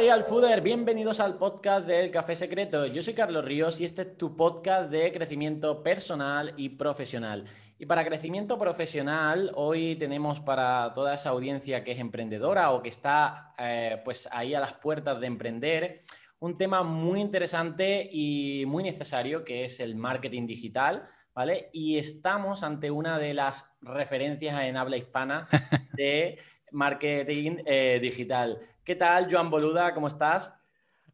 Real Fooder, bienvenidos al podcast del Café Secreto. Yo soy Carlos Ríos y este es tu podcast de crecimiento personal y profesional. Y para crecimiento profesional, hoy tenemos para toda esa audiencia que es emprendedora o que está eh, pues ahí a las puertas de emprender, un tema muy interesante y muy necesario que es el marketing digital. ¿Vale? Y estamos ante una de las referencias en habla hispana de marketing eh, digital. ¿Qué tal, Joan Boluda? ¿Cómo estás?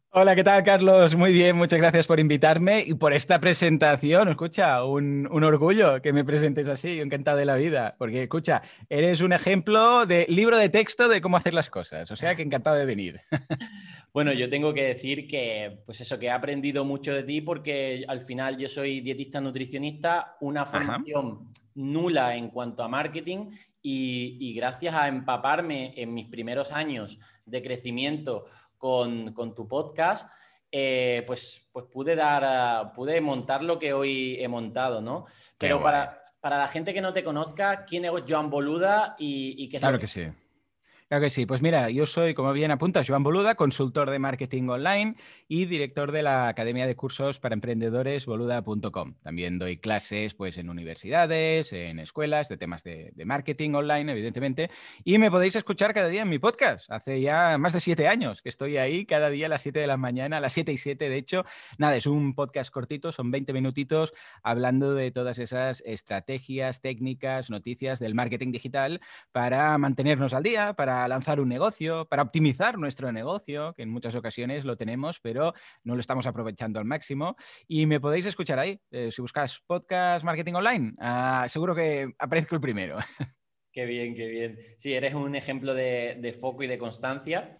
Hola, ¿qué tal, Carlos? Muy bien, muchas gracias por invitarme y por esta presentación. Escucha, un, orgullo que me presentes así, encantado de la vida, porque escucha, eres un ejemplo de libro de texto de cómo hacer las cosas, o sea que encantado de venir. Bueno, yo tengo que decir que, pues eso, que he aprendido mucho de ti porque al final yo soy dietista nutricionista, una formación nula en cuanto a marketing y, gracias a empaparme en mis primeros años de crecimiento con, tu podcast, eh, pues, pues pude dar, pude montar lo que hoy he montado, ¿no? Pero para, para, la gente que no te conozca, ¿quién es Joan Boluda y, y qué es Claro que sí. Claro que sí. Pues mira, yo soy, como bien apunta, Joan Boluda, consultor de marketing online y director de la Academia de Cursos para Emprendedores boluda.com. También doy clases pues, en universidades, en escuelas de temas de, marketing online, evidentemente. Y me podéis escuchar cada día en mi podcast. Hace ya más de siete años que estoy ahí, cada día a las siete de la mañana, a las siete y siete, de hecho. Nada, es un podcast cortito, son 20 minutitos hablando de todas esas estrategias, técnicas, noticias del marketing digital para mantenernos al día, para lanzar un negocio, para optimizar nuestro negocio, que en muchas ocasiones lo tenemos, pero no lo estamos aprovechando al máximo. Y me podéis escuchar ahí. Eh, si buscas podcast marketing online, ah, seguro que aparezco el primero. Qué bien, qué bien. Sí, eres un ejemplo de, de foco y de constancia.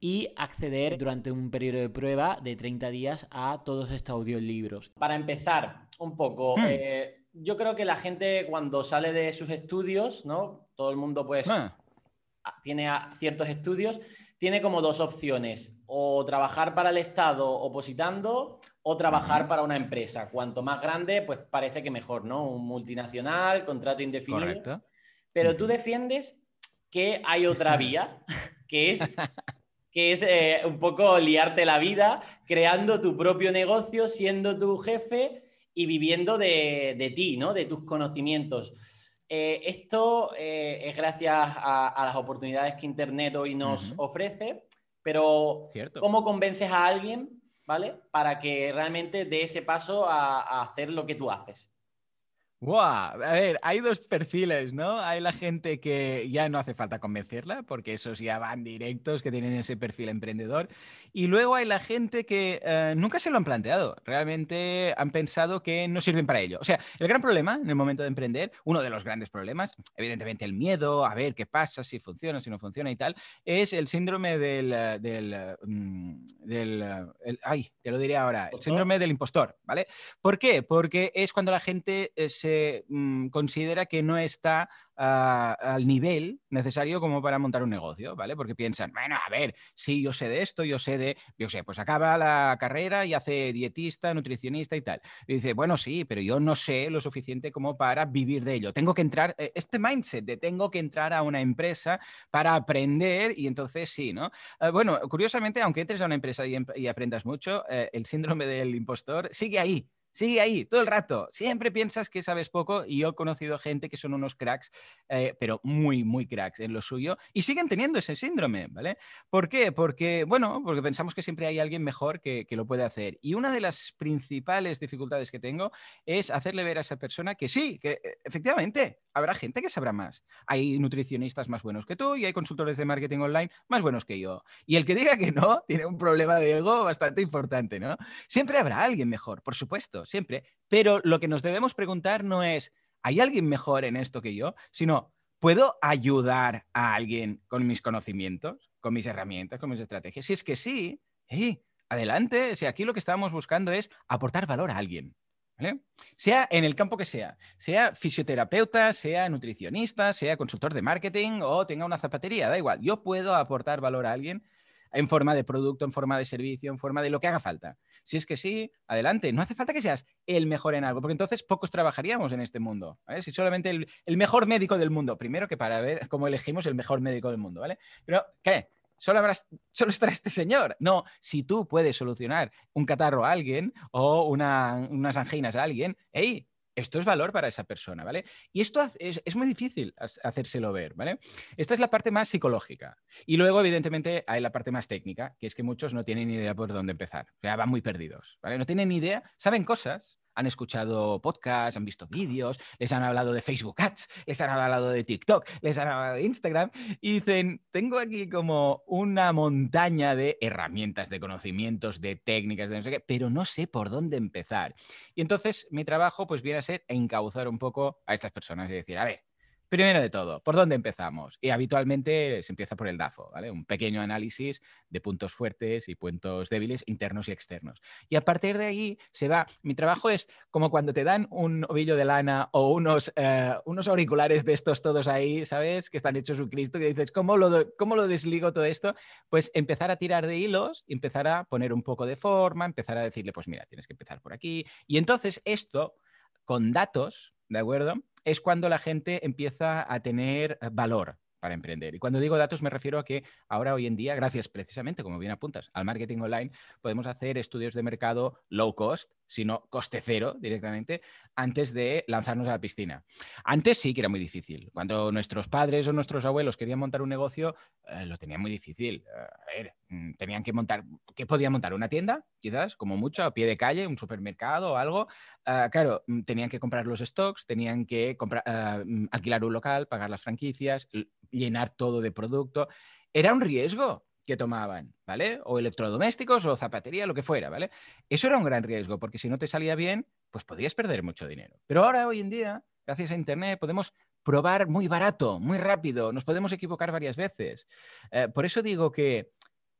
y acceder durante un periodo de prueba de 30 días a todos estos audiolibros. Para empezar, un poco, hmm. eh, yo creo que la gente cuando sale de sus estudios, ¿no? Todo el mundo pues ah. tiene ciertos estudios, tiene como dos opciones, o trabajar para el Estado opositando o trabajar para una empresa. Cuanto más grande, pues parece que mejor, ¿no? Un multinacional, contrato indefinido. Correcto. Pero tú defiendes que hay otra vía, que es que es eh, un poco liarte la vida, creando tu propio negocio, siendo tu jefe y viviendo de, ti, ¿no? De tus conocimientos. Eh, esto eh, es gracias a, las oportunidades que Internet hoy nos ofrece, pero ¿cómo convences a alguien, ¿vale? Para que realmente dé ese paso a hacer lo que tú haces. Wow, a ver, hay dos perfiles, ¿no? Hay la gente que ya no hace falta convencerla, porque esos ya van directos, que tienen ese perfil emprendedor. Y luego hay la gente que eh, nunca se lo han planteado, realmente han pensado que no sirven para ello. O sea, el gran problema en el momento de emprender, uno de los grandes problemas, evidentemente el miedo a ver qué pasa, si funciona, si no funciona y tal, es el síndrome del, eh, del, mm, del eh, ay, te lo diré ahora, el síndrome del impostor, ¿vale? ¿Por qué? Porque es cuando la gente se Mm, considera que no está al nivel necesario como para montar un negocio, ¿vale? Porque piensan, bueno, a ver, sí, yo sé de esto, yo sé de, yo sé, pues acaba la carrera y hace dietista, nutricionista y tal. Y dice, bueno, sí, pero yo no sé lo suficiente como para vivir de ello. Tengo que entrar, eh, este mindset de tengo que entrar a una empresa para aprender y entonces sí, ¿no? Ah, bueno, curiosamente, aunque entres a una empresa y, aprendas mucho, eh, el síndrome del impostor sigue ahí, Sigue ahí todo el rato. Siempre piensas que sabes poco y yo he conocido gente que son unos cracks, eh, pero muy, muy cracks en lo suyo y siguen teniendo ese síndrome, ¿vale? ¿Por qué? Porque, bueno, porque pensamos que siempre hay alguien mejor que, que lo puede hacer. Y una de las principales dificultades que tengo es hacerle ver a esa persona que sí, que eh, efectivamente habrá gente que sabrá más. Hay nutricionistas más buenos que tú y hay consultores de marketing online más buenos que yo. Y el que diga que no tiene un problema de ego bastante importante, ¿no? Siempre habrá alguien mejor, por supuesto siempre, pero lo que nos debemos preguntar no es, ¿hay alguien mejor en esto que yo? Sino, ¿puedo ayudar a alguien con mis conocimientos, con mis herramientas, con mis estrategias? Si es que sí, adelante, si aquí lo que estábamos buscando es aportar valor a alguien. Sea en el campo que sea, sea fisioterapeuta, sea nutricionista, sea consultor de marketing o tenga una zapatería, da igual, yo puedo aportar valor a alguien en forma de producto, en forma de servicio, en forma de lo que haga falta. Si es que sí, adelante. No hace falta que seas el mejor en algo, porque entonces pocos trabajaríamos en este mundo. Si solamente el, mejor médico del mundo, primero que para ver cómo elegimos el mejor médico del mundo, ¿vale? Pero, ¿qué? Solo, solo estará este señor. No, si tú puedes solucionar un catarro a alguien o unas anginas a alguien, ¡hey! Esto es valor para esa persona, ¿vale? Y esto es, muy difícil hacérselo ver, ¿vale? Esta es la parte más psicológica. Y luego, evidentemente, hay la parte más técnica, que es que muchos no tienen ni idea por dónde empezar. O sea, van muy perdidos, ¿vale? No tienen ni idea, saben cosas, han escuchado podcasts, han visto vídeos, les han hablado de Facebook Ads, les han hablado de TikTok, les han hablado de Instagram y dicen, tengo aquí como una montaña de herramientas, de conocimientos, de técnicas, de no sé qué, pero no sé por dónde empezar. Y entonces mi trabajo pues viene a ser encauzar un poco a estas personas y decir, a ver, Primero de todo, ¿por dónde empezamos? Y habitualmente se empieza por el DAFO, ¿vale? Un pequeño análisis de puntos fuertes y puntos débiles internos y externos. Y a partir de ahí se va. Mi trabajo es como cuando te dan un ovillo de lana o unos, eh, unos auriculares de estos todos ahí, ¿sabes? Que están hechos un Cristo, que dices, ¿cómo lo, ¿cómo lo desligo todo esto? Pues empezar a tirar de hilos, empezar a poner un poco de forma, empezar a decirle, pues mira, tienes que empezar por aquí. Y entonces esto, con datos, ¿de acuerdo? Es cuando la gente empieza a tener eh, valor para emprender. Y cuando digo datos me refiero a que ahora, hoy en día, gracias precisamente, como bien apuntas, al marketing online, podemos hacer estudios de mercado low cost, sino coste cero directamente, antes de lanzarnos a la piscina. Antes sí que era muy difícil. Cuando nuestros padres o nuestros abuelos querían montar un negocio, eh, lo tenían muy difícil. Eh, a ver, mm, tenían que montar, ¿qué podían montar? ¿Una tienda? Quizás, como mucho, a pie de calle, un supermercado o algo. Ah, claro, mm, tenían que comprar los stocks, tenían que comprar, mm, alquilar un local, pagar las franquicias, llenar todo de producto. Era un riesgo que tomaban, ¿vale? O electrodomésticos o zapatería, lo que fuera, ¿vale? Eso era un gran riesgo, porque si no te salía bien, pues podías perder mucho dinero. Pero ahora, hoy en día, gracias a Internet, podemos probar muy barato, muy rápido, nos podemos equivocar varias veces. Eh, por eso digo que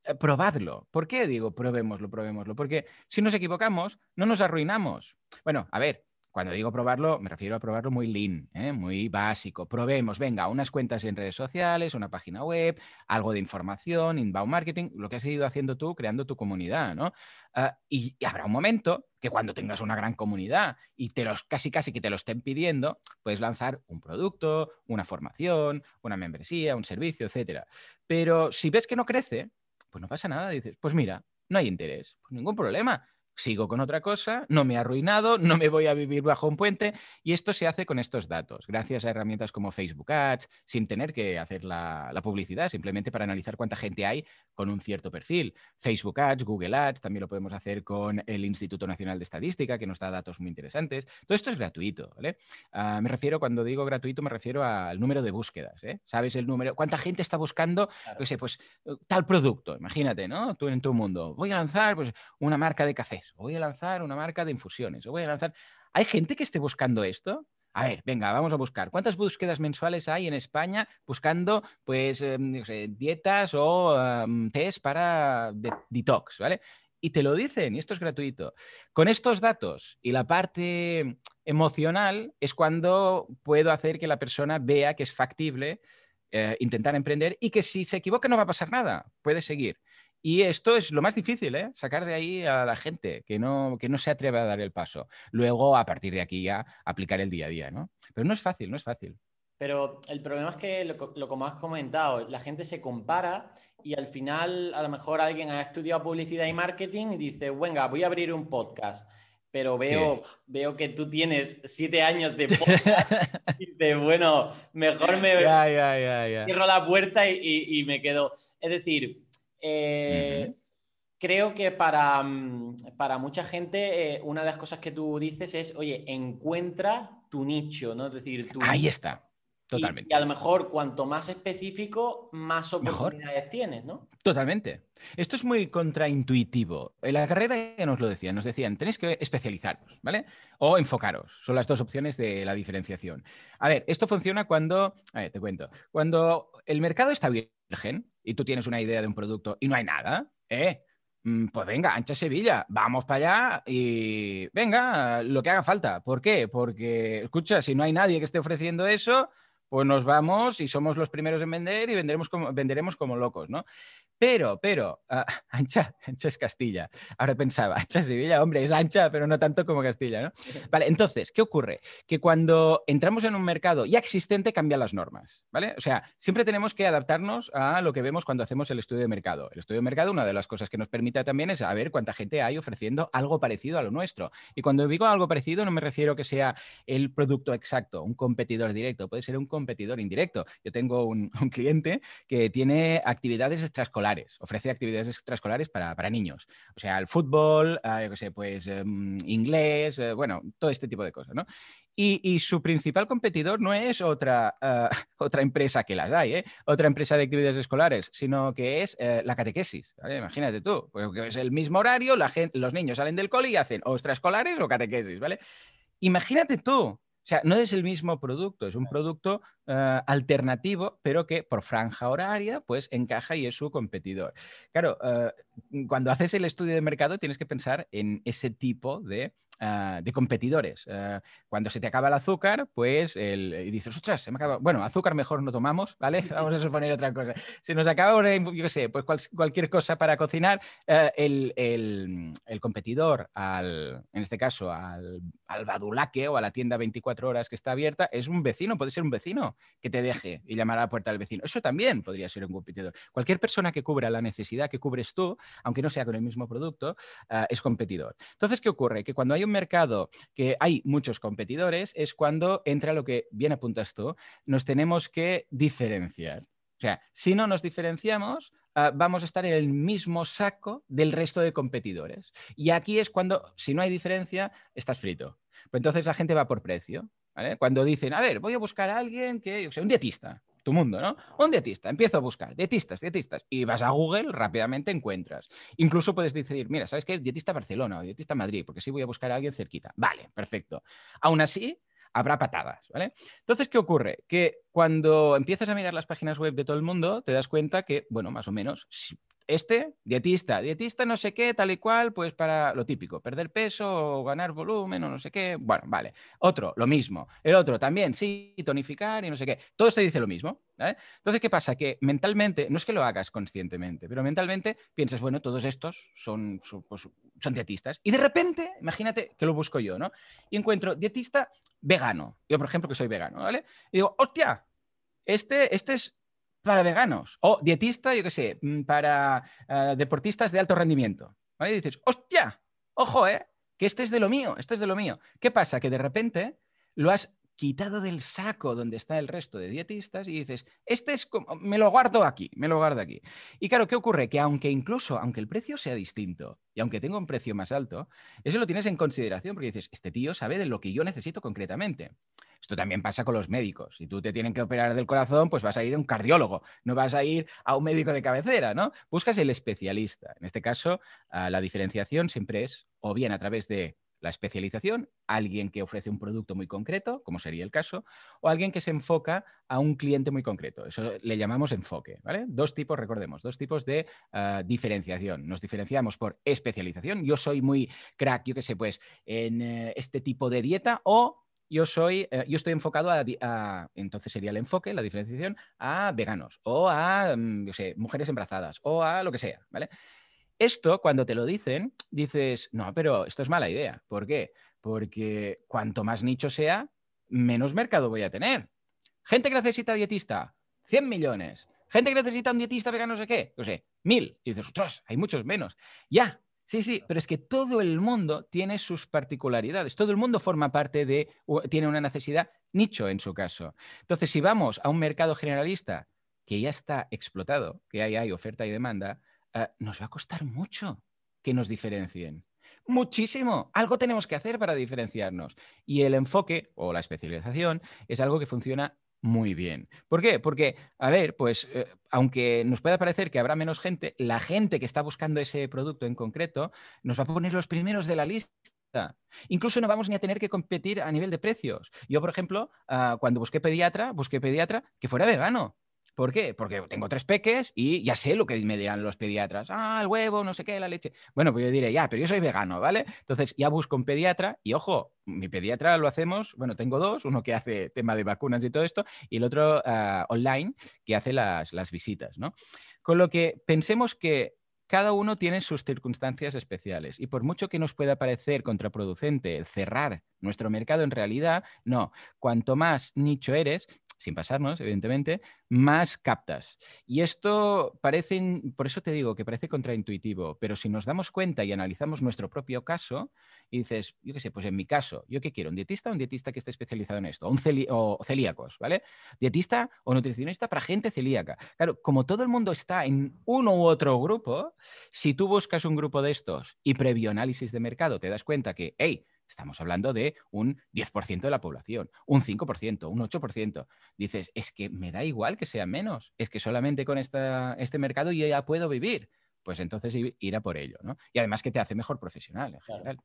eh, probadlo. ¿Por qué digo probémoslo, probémoslo? Porque si nos equivocamos, no nos arruinamos. Bueno, a ver, cuando digo probarlo, me refiero a probarlo muy lean, ¿eh? muy básico. Probemos, venga, unas cuentas en redes sociales, una página web, algo de información, inbound marketing, lo que has ido haciendo tú, creando tu comunidad, ¿no? Ah, y, habrá un momento que cuando tengas una gran comunidad y te los casi casi que te lo estén pidiendo, puedes lanzar un producto, una formación, una membresía, un servicio, etcétera. Pero si ves que no crece, pues no pasa nada, dices, pues mira, no hay interés, pues ningún problema sigo con otra cosa, no me he arruinado, no me voy a vivir bajo un puente y esto se hace con estos datos, gracias a herramientas como Facebook Ads, sin tener que hacer la, publicidad, simplemente para analizar cuánta gente hay con un cierto perfil. Facebook Ads, Google Ads, también lo podemos hacer con el Instituto Nacional de Estadística, que nos da datos muy interesantes. Todo esto es gratuito, ¿vale? Ah, me refiero, cuando digo gratuito, me refiero al número de búsquedas, ¿eh? ¿Sabes el número? ¿Cuánta gente está buscando, sé, pues tal producto? Imagínate, ¿no? Tú en tu mundo, voy a lanzar pues, una marca de café voy a lanzar una marca de infusiones, o voy a lanzar... ¿Hay gente que esté buscando esto? A ver, venga, vamos a buscar. ¿Cuántas búsquedas mensuales hay en España buscando, pues, em, dietas o um, test para detox, ¿vale? Y te lo dicen, y esto es gratuito. Con estos datos y la parte emocional es cuando puedo hacer que la persona vea que es factible eh, intentar emprender y que si se equivoca no va a pasar nada, puede seguir. Y esto es lo más difícil, ¿eh? sacar de ahí a la gente que no, que no se atreve a dar el paso. Luego, a partir de aquí ya, aplicar el día a día, ¿no? Pero no es fácil, no es fácil. Pero el problema es que, lo, lo como has comentado, la gente se compara y al final a lo mejor alguien ha estudiado publicidad y marketing y dice, venga, voy a abrir un podcast. Pero veo, veo que tú tienes siete años de podcast y dices, bueno, mejor me cierro la puerta y, y me quedo. Es decir, eh, creo que para, mm, para mucha gente, eh, una de las cosas que tú dices es, oye, encuentra tu nicho, ¿no? Es decir, tu... Ahí está. Totalmente. Y, a lo mejor cuanto más específico, más oportunidades tienes, ¿no? Totalmente. Esto es muy contraintuitivo. En la carrera ya nos lo decían, nos decían, tenéis que especializaros, ¿vale? O enfocaros. Son las dos opciones de la diferenciación. A ver, esto funciona cuando, a ver, te cuento, cuando el mercado está y tú tienes una idea de un producto y no hay nada, ¿eh? Mm, pues venga, ancha Sevilla, vamos para allá y venga, lo que haga falta. ¿Por qué? Porque, escucha, si no hay nadie que esté ofreciendo eso, pues nos vamos y somos los primeros en vender y venderemos como, venderemos como locos, ¿no? Pero, pero, uh, ancha, ancha es Castilla. Ahora pensaba, ancha Sevilla, hombre, es ancha, pero no tanto como Castilla, ¿no? Vale, entonces, ¿qué ocurre? Que cuando entramos en un mercado ya existente cambian las normas, ¿vale? O sea, siempre tenemos que adaptarnos a lo que vemos cuando hacemos el estudio de mercado. El estudio de mercado, una de las cosas que nos permite también es saber cuánta gente hay ofreciendo algo parecido a lo nuestro. Y cuando digo algo parecido, no me refiero que sea el producto exacto, un competidor directo, puede ser un competidor indirecto. Yo tengo un, un cliente que tiene actividades extraescolares ofrece actividades extraescolares para, para niños. O sea, el fútbol, ah, yo qué sé, pues em, inglés, eh, bueno, todo este tipo de cosas, ¿no? Y, su principal competidor no es otra, ah, otra empresa que las hay, ¿eh? otra empresa de actividades escolares, sino que es eh, la catequesis. Imagínate tú, porque es el mismo horario, la gente, los niños salen del cole y hacen o extraescolares o catequesis, ¿vale? Imagínate tú o sea, no es el mismo producto, es un producto eh, alternativo, pero que por franja horaria, pues encaja y es su competidor. Claro, eh, cuando haces el estudio de mercado tienes que pensar en ese tipo de Ah, de competidores. Ah, cuando se te acaba el azúcar, pues el, y dices, ostras, se me acaba. Bueno, azúcar mejor no tomamos, ¿vale? Vamos a suponer otra cosa. Se nos acaba, yo qué sé, pues cualquier cosa para cocinar, ah, el, el, competidor, al, en este caso, al, al badulaque o a la tienda 24 horas que está abierta, es un vecino, puede ser un vecino que te deje y llamar a la puerta del vecino. Eso también podría ser un competidor. Cualquier persona que cubra la necesidad que cubres tú, aunque no sea con el mismo producto, es competidor. Entonces, ¿qué ocurre? Que cuando hay mercado que hay muchos competidores, es cuando entra lo que bien apuntas tú, nos tenemos que diferenciar. O sea, si no nos diferenciamos, ah, vamos a estar en el mismo saco del resto de competidores. Y aquí es cuando, si no hay diferencia, estás frito. Pues entonces la gente va por precio. Cuando dicen, a ver, voy a buscar a alguien que, yo sé, un dietista tu mundo, ¿no? Un dietista, empiezo a buscar dietistas, dietistas, y vas a Google, rápidamente encuentras. Incluso puedes decir, mira, ¿sabes qué? Dietista Barcelona o dietista Madrid, porque sí voy a buscar a alguien cerquita. Vale, perfecto. Aún así, habrá patadas, ¿vale? Entonces, ¿qué ocurre? Que cuando empiezas a mirar las páginas web de todo el mundo, te das cuenta que, bueno, más o menos, este, dietista, dietista no sé qué, tal y cual, pues para lo típico, perder peso o ganar volumen o no sé qué. Bueno, vale. Otro, lo mismo. El otro también, sí, tonificar y no sé qué. Todo te dice lo mismo. Entonces, ¿qué pasa? Que mentalmente, no es que lo hagas conscientemente, pero mentalmente piensas, bueno, todos estos son, son, pues, son dietistas. Y de repente, imagínate que lo busco yo, ¿no? Y encuentro dietista vegano. Yo, por ejemplo, que soy vegano, ¿vale? Y digo, hostia, este, este es para veganos. O dietista, yo qué sé, mm, para eh, deportistas de alto rendimiento. Y dices, hostia, ojo, ¿eh? Que este es de lo mío, este es de lo mío. ¿Qué pasa? Que de repente lo has quitado del saco donde está el resto de dietistas y dices, este es como, me lo guardo aquí, me lo guardo aquí. Y claro, ¿qué ocurre? Que aunque incluso, aunque el precio sea distinto y aunque tenga un precio más alto, eso lo tienes en consideración porque dices, este tío sabe de lo que yo necesito concretamente. Esto también pasa con los médicos. Si tú te tienen que operar del corazón, pues vas a ir a un cardiólogo, no vas a ir a un médico de cabecera, ¿no? Buscas el especialista. En este caso, ah, la diferenciación siempre es o bien a través de la especialización, alguien que ofrece un producto muy concreto, como sería el caso, o alguien que se enfoca a un cliente muy concreto. Eso le llamamos enfoque, ¿vale? Dos tipos, recordemos, dos tipos de ah, diferenciación. Nos diferenciamos por especialización. Yo soy muy crack, yo qué sé, pues, en eh, este tipo de dieta o yo soy, eh, yo estoy enfocado a, entonces sería el enfoque, la diferenciación, a veganos o a, mm, sé, mujeres embarazadas o a lo que sea, ¿vale? Esto, cuando te lo dicen, dices, no, pero esto es mala idea. ¿Por qué? Porque cuanto más nicho sea, menos mercado voy a tener. Gente que necesita dietista, 100 millones. Gente que necesita un dietista vegano, no sé qué, no sé, mil. Y dices, ostras, hay muchos menos. Ya, Sí, sí, pero es que todo el mundo tiene sus particularidades, todo el mundo forma parte de, tiene una necesidad nicho en su caso. Entonces, si vamos a un mercado generalista que ya está explotado, que hay, hay oferta y demanda, eh, nos va a costar mucho que nos diferencien. Muchísimo. Algo tenemos que hacer para diferenciarnos. Y el enfoque o la especialización es algo que funciona muy bien. ¿Por qué? Porque, a ver, pues eh, aunque nos pueda parecer que habrá menos gente, la gente que está buscando ese producto en concreto nos va a poner los primeros de la lista. Incluso no vamos ni a tener que competir a nivel de precios. Yo, por ejemplo, ah, cuando busqué pediatra, busqué pediatra que fuera vegano. ¿Por qué? Porque tengo tres peques y ya sé lo que me dirán los pediatras. Ah, el huevo, no sé qué, la leche. Bueno, pues yo diré, ya, pero yo soy vegano, ¿vale? Entonces ya busco un pediatra y ojo, mi pediatra lo hacemos, bueno, tengo dos, uno que hace tema de vacunas y todo esto y el otro ah, online que hace las, las visitas, ¿no? Con lo que pensemos que cada uno tiene sus circunstancias especiales y por mucho que nos pueda parecer contraproducente el cerrar nuestro mercado, en realidad no. Cuanto más nicho eres, sin pasarnos, evidentemente, más captas. Y esto parece, por eso te digo que parece contraintuitivo, pero si nos damos cuenta y analizamos nuestro propio caso, y dices, yo qué sé, pues en mi caso, ¿yo qué quiero? ¿Un dietista o un dietista que esté especializado en esto? Un o celíacos, ¿vale? ¿Dietista o nutricionista para gente celíaca? Claro, como todo el mundo está en uno u otro grupo, si tú buscas un grupo de estos y previo análisis de mercado te das cuenta que, hey, Estamos hablando de un 10% de la población, un 5%, un 8%. Dices, es que me da igual que sea menos, es que solamente con esta, este mercado yo ya puedo vivir. Pues entonces ir a por ello, ¿no? Y además que te hace mejor profesional en general.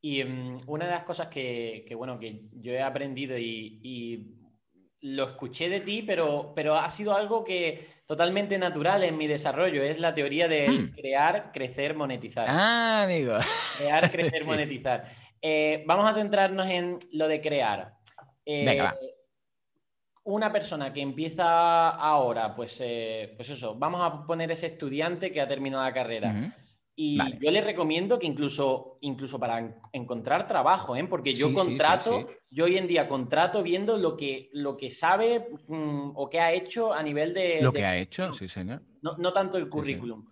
Y mm, una de las cosas que, bueno, que yo he aprendido y, lo escuché de ti, pero, pero ha sido algo que totalmente natural en mi desarrollo, es la teoría de hmm. crear, crecer, monetizar. Ah, amigo. Crear, crecer, monetizar. Eh, vamos a centrarnos en lo de crear. Eh, una persona que empieza ahora, pues, eh, pues eso, vamos a poner ese estudiante que ha terminado la carrera. Y yo le recomiendo que incluso, incluso para encontrar trabajo, porque yo contrato, yo hoy en día contrato viendo lo que, lo que sabe mm, o que ha hecho a nivel de... Lo que ha hecho, sí, señor. No, tanto el currículum.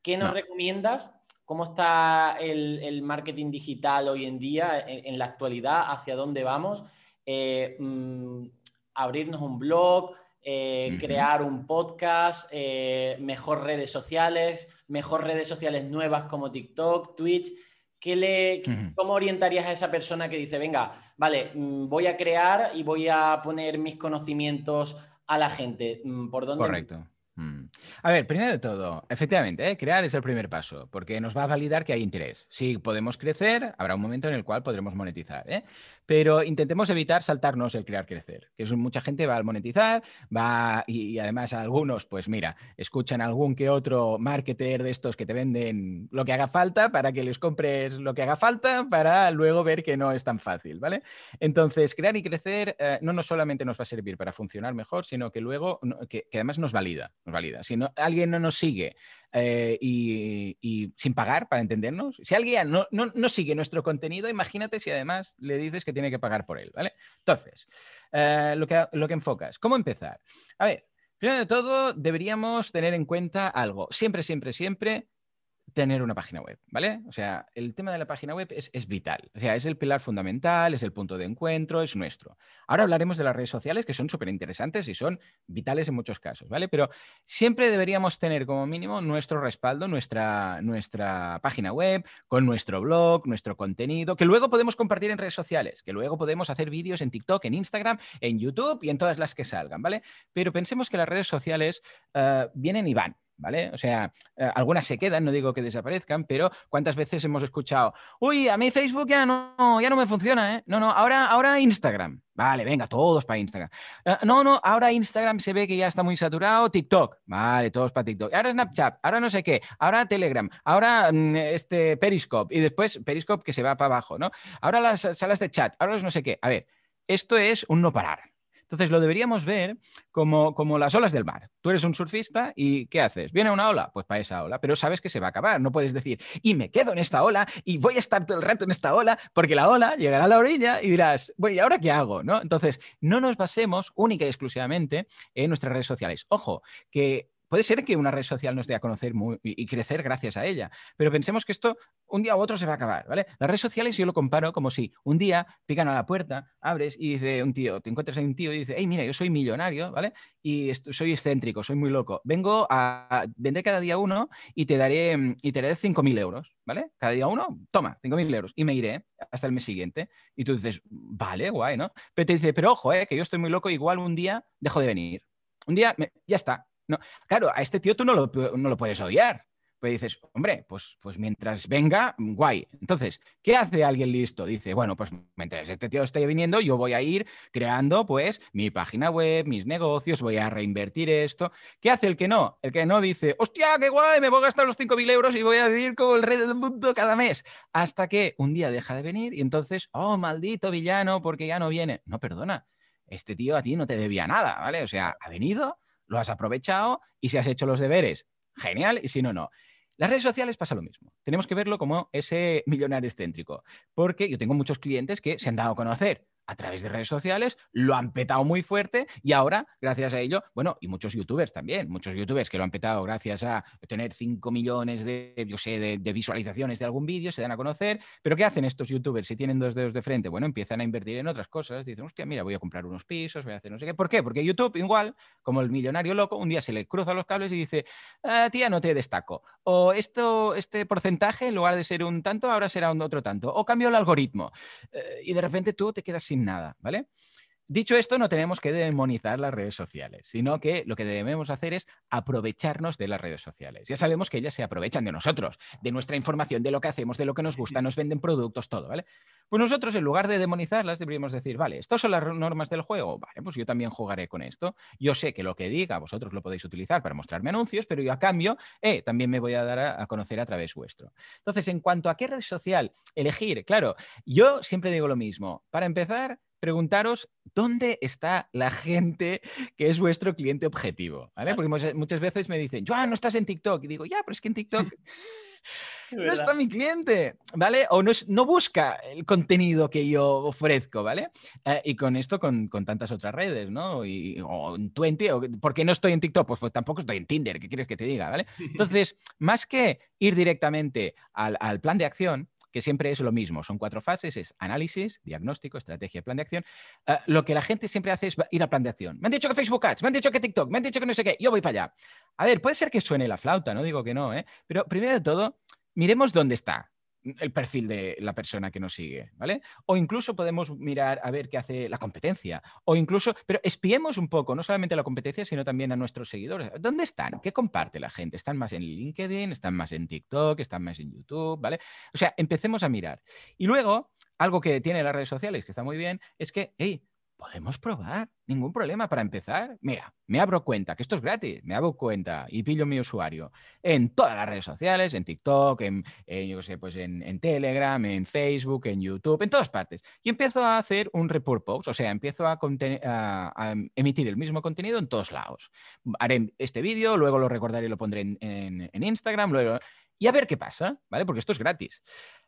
¿Qué nos recomiendas ¿Cómo está el, marketing digital hoy en día, en, la actualidad? ¿Hacia dónde vamos? Eh, mm, abrirnos un blog, eh, crear un podcast, eh, mejor redes sociales, mejor redes sociales nuevas como TikTok, Twitch. ¿Qué le, ¿Cómo orientarías a esa persona que dice, venga, vale, mm, voy a crear y voy a poner mis conocimientos a la gente? Mm, ¿Por dónde? Correcto. Mm. A ver, primero de todo, efectivamente, ¿eh? crear es el primer paso, porque nos va a validar que hay interés. Si podemos crecer, habrá un momento en el cual podremos monetizar. ¿eh? pero intentemos evitar saltarnos el crear crecer, que es mucha gente va al monetizar, va y, además algunos, pues mira, escuchan algún que otro marketer de estos que te venden lo que haga falta para que les compres lo que haga falta para luego ver que no es tan fácil, ¿vale? Entonces, crear y crecer eh, no, no solamente nos va a servir para funcionar mejor, sino que luego, que, además nos valida, nos valida. Si no, alguien no nos sigue eh, y, sin pagar, para entendernos. Si alguien no, no, sigue nuestro contenido, imagínate si además le dices que tiene que pagar por él, ¿vale? Entonces, eh, lo, que, lo que enfocas, ¿cómo empezar? A ver, primero de todo, deberíamos tener en cuenta algo. Siempre, siempre, siempre tener una página web, ¿vale? O sea, el tema de la página web es, vital. O sea, es el pilar fundamental, es el punto de encuentro, es nuestro. Ahora hablaremos de las redes sociales, que son súper interesantes y son vitales en muchos casos, ¿vale? Pero siempre deberíamos tener como mínimo nuestro respaldo, nuestra, nuestra página web, con nuestro blog, nuestro contenido, que luego podemos compartir en redes sociales, que luego podemos hacer vídeos en TikTok, en Instagram, en YouTube y en todas las que salgan, ¿vale? Pero pensemos que las redes sociales eh, vienen y van. ¿Vale? O sea, eh, algunas se quedan, no digo que desaparezcan, pero ¿cuántas veces hemos escuchado, uy, a mí Facebook ya no, ya no me funciona, ¿eh? No, no, ahora, ahora Instagram. Vale, venga, todos para Instagram. Eh, no, no, ahora Instagram se ve que ya está muy saturado, TikTok. Vale, todos para TikTok. Ahora Snapchat, ahora no sé qué, ahora Telegram, ahora mm, este Periscope y después Periscope que se va para abajo, ¿no? Ahora las salas de chat, ahora no sé qué. A ver, esto es un no parar. Entonces lo deberíamos ver como, como las olas del mar. Tú eres un surfista y ¿qué haces? ¿Viene una ola? Pues para esa ola, pero sabes que se va a acabar. No puedes decir, y me quedo en esta ola y voy a estar todo el rato en esta ola, porque la ola llegará a la orilla y dirás, bueno, ¿y ahora qué hago? ¿no? Entonces, no nos basemos única y exclusivamente en nuestras redes sociales. Ojo, que Puede ser que una red social nos dé a conocer y crecer gracias a ella, pero pensemos que esto un día u otro se va a acabar, ¿vale? Las redes sociales yo lo comparo como si un día pican a la puerta, abres y dice un tío, te encuentras a un tío y dice, hey, mira, yo soy millonario, ¿vale? Y soy excéntrico, soy muy loco. Vengo a vender cada día uno y te daré, y te daré 5.000 euros, ¿vale? Cada día uno, toma, 5.000 euros y me iré hasta el mes siguiente. Y tú dices, vale, guay, ¿no? Pero te dice, pero ojo, ¿eh? que yo estoy muy loco, igual un día dejo de venir. Un día, ya está, no, claro, a este tío tú no lo, no lo puedes odiar. pues dices, hombre, pues, pues mientras venga, guay. Entonces, ¿qué hace alguien listo? Dice, bueno, pues mientras este tío esté viniendo, yo voy a ir creando pues mi página web, mis negocios, voy a reinvertir esto. ¿Qué hace el que no? El que no dice, hostia, qué guay, me voy a gastar los 5.000 euros y voy a vivir como el rey del mundo cada mes. Hasta que un día deja de venir y entonces, oh, maldito villano, porque ya no viene. No, perdona, este tío a ti no te debía nada, ¿vale? O sea, ha venido, lo has aprovechado y si has hecho los deberes, genial, y si no, no. Las redes sociales pasa lo mismo. Tenemos que verlo como ese millonario excéntrico, porque yo tengo muchos clientes que se han dado a conocer a través de redes sociales, lo han petado muy fuerte y ahora, gracias a ello, bueno, y muchos youtubers también, muchos youtubers que lo han petado gracias a tener 5 millones de, yo sé, de, visualizaciones de algún vídeo, se dan a conocer, pero ¿qué hacen estos youtubers si tienen dos dedos de frente? Bueno, empiezan a invertir en otras cosas, dicen, hostia, mira, voy a comprar unos pisos, voy a hacer no sé qué. ¿Por qué? Porque YouTube, igual, como el millonario loco, un día se le cruza los cables y dice, ah, tía, no te destaco. O esto, este porcentaje, en lugar de ser un tanto, ahora será un otro tanto. O cambio el algoritmo. Eh, y de repente tú te quedas sin nada, ¿vale? Dicho esto, no tenemos que demonizar las redes sociales, sino que lo que debemos hacer es aprovecharnos de las redes sociales. Ya sabemos que ellas se aprovechan de nosotros, de nuestra información, de lo que hacemos, de lo que nos gusta, nos venden productos, todo, ¿vale? Pues nosotros, en lugar de demonizarlas, deberíamos decir, vale, estas son las normas del juego, vale, pues yo también jugaré con esto. Yo sé que lo que diga, vosotros lo podéis utilizar para mostrarme anuncios, pero yo a cambio, eh, también me voy a dar a, a conocer a través vuestro. Entonces, en cuanto a qué red social elegir, claro, yo siempre digo lo mismo. Para empezar, preguntaros dónde está la gente que es vuestro cliente objetivo, ¿vale? Porque muchas veces me dicen, Joan, no estás en TikTok. Y digo, ya, pero es que en TikTok no está mi cliente, ¿vale? O no, no busca el contenido que yo ofrezco, ¿vale? Eh, y con esto, con, tantas otras redes, ¿no? Y, o en Twenty, o, ¿por qué no estoy en TikTok? Pues, pues, tampoco estoy en Tinder, ¿qué quieres que te diga, ¿vale? Entonces, más que ir directamente al, al plan de acción, que siempre es lo mismo. Son cuatro fases, es análisis, diagnóstico, estrategia, plan de acción. Ah, lo que la gente siempre hace es ir al plan de acción. Me han dicho que Facebook Ads, me han dicho que TikTok, me han dicho que no sé qué, yo voy para allá. A ver, puede ser que suene la flauta, no digo que no, ¿eh? pero primero de todo, miremos dónde está el perfil de la persona que nos sigue, ¿vale? O incluso podemos mirar a ver qué hace la competencia, o incluso, pero espiemos un poco, no solamente la competencia, sino también a nuestros seguidores. ¿Dónde están? ¿Qué comparte la gente? ¿Están más en LinkedIn? ¿Están más en TikTok? ¿Están más en YouTube? ¿Vale? O sea, empecemos a mirar. Y luego, algo que tiene las redes sociales, que está muy bien, es que, hey, podemos probar, ningún problema para empezar. Mira, me abro cuenta, que esto es gratis, me abro cuenta y pillo mi usuario en todas las redes sociales, en TikTok, en, yo sé, pues en, Telegram, en Facebook, en YouTube, en todas partes. Y empiezo a hacer un report post, o sea, empiezo a, emitir el mismo contenido en todos lados. Haré este vídeo, luego lo recordaré y lo pondré en, en Instagram, luego... Y a ver qué pasa, ¿vale? Porque esto es gratis.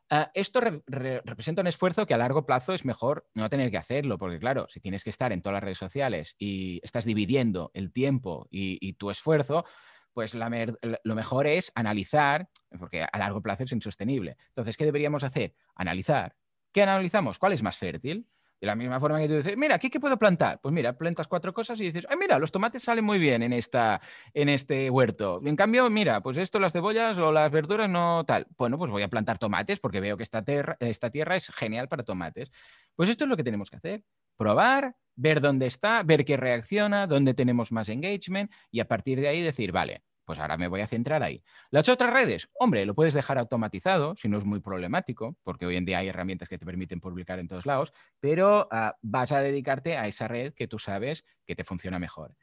Ah, esto representa un esfuerzo que a largo plazo es mejor no tener que hacerlo, porque claro, si tienes que estar en todas las redes sociales y estás dividiendo el tiempo y, tu esfuerzo, pues lo mejor es analizar, porque a largo plazo es insostenible. Entonces, ¿qué deberíamos hacer? Analizar. ¿Qué analizamos? ¿Cuál es más fértil? De la misma forma que tú dices, mira, ¿qué, puedo plantar? Pues mira, plantas cuatro cosas y dices, ay, mira, los tomates salen muy bien en, esta, en este huerto. En cambio, mira, pues esto, las cebollas o las verduras no tal. Bueno, pues voy a plantar tomates porque veo que esta, tierra, esta tierra es genial para tomates. Pues esto es lo que tenemos que hacer. Probar, ver dónde está, ver qué reacciona, dónde tenemos más engagement y a partir de ahí decir, vale, pues ahora me voy a centrar ahí. Las otras redes, hombre, lo puedes dejar automatizado, si no es muy problemático, porque hoy en día hay herramientas que te permiten publicar en todos lados, pero ah, vas a dedicarte a esa red que tú sabes que te funciona mejor.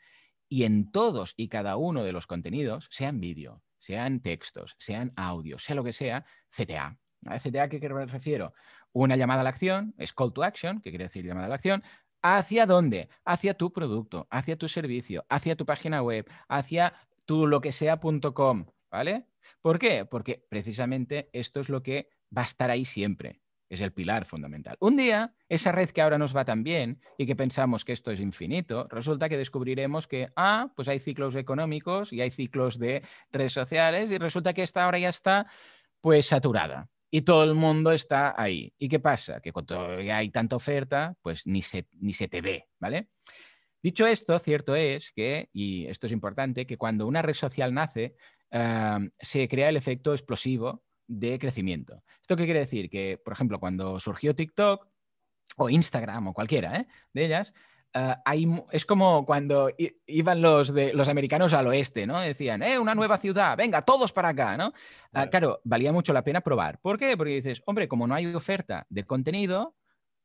Y en todos y cada uno de los contenidos, sean vídeo, sean textos, sean audios, sea lo que sea, CTA. ¿A CTA qué me refiero? Una llamada a la acción, es call to action, que quiere decir llamada a la acción, ¿Hacia dónde? Hacia tu producto, hacia tu servicio, hacia tu página web, hacia tú lo que sea.com, ¿vale? ¿Por qué? Porque precisamente esto es lo que va a estar ahí siempre. Es el pilar fundamental. Un día, esa red que ahora nos va tan bien y que pensamos que esto es infinito, resulta que descubriremos que, ah, pues hay ciclos económicos y hay ciclos de redes sociales y resulta que esta ahora ya está pues saturada y todo el mundo está ahí. ¿Y qué pasa? Que cuando hay tanta oferta, pues ni se, ni se te ve, ¿vale? Dicho esto, cierto es que, y esto es importante, que cuando una red social nace, se crea el efecto explosivo de crecimiento. ¿Esto qué quiere decir? Que, por ejemplo, cuando surgió TikTok o Instagram o cualquiera ¿eh? de ellas, hay, es como cuando iban los, de, los americanos al oeste, ¿no? Decían, eh, una nueva ciudad, venga, todos para acá, ¿no? Ah, claro, valía mucho la pena probar. ¿Por qué? Porque dices, hombre, como no hay oferta de contenido,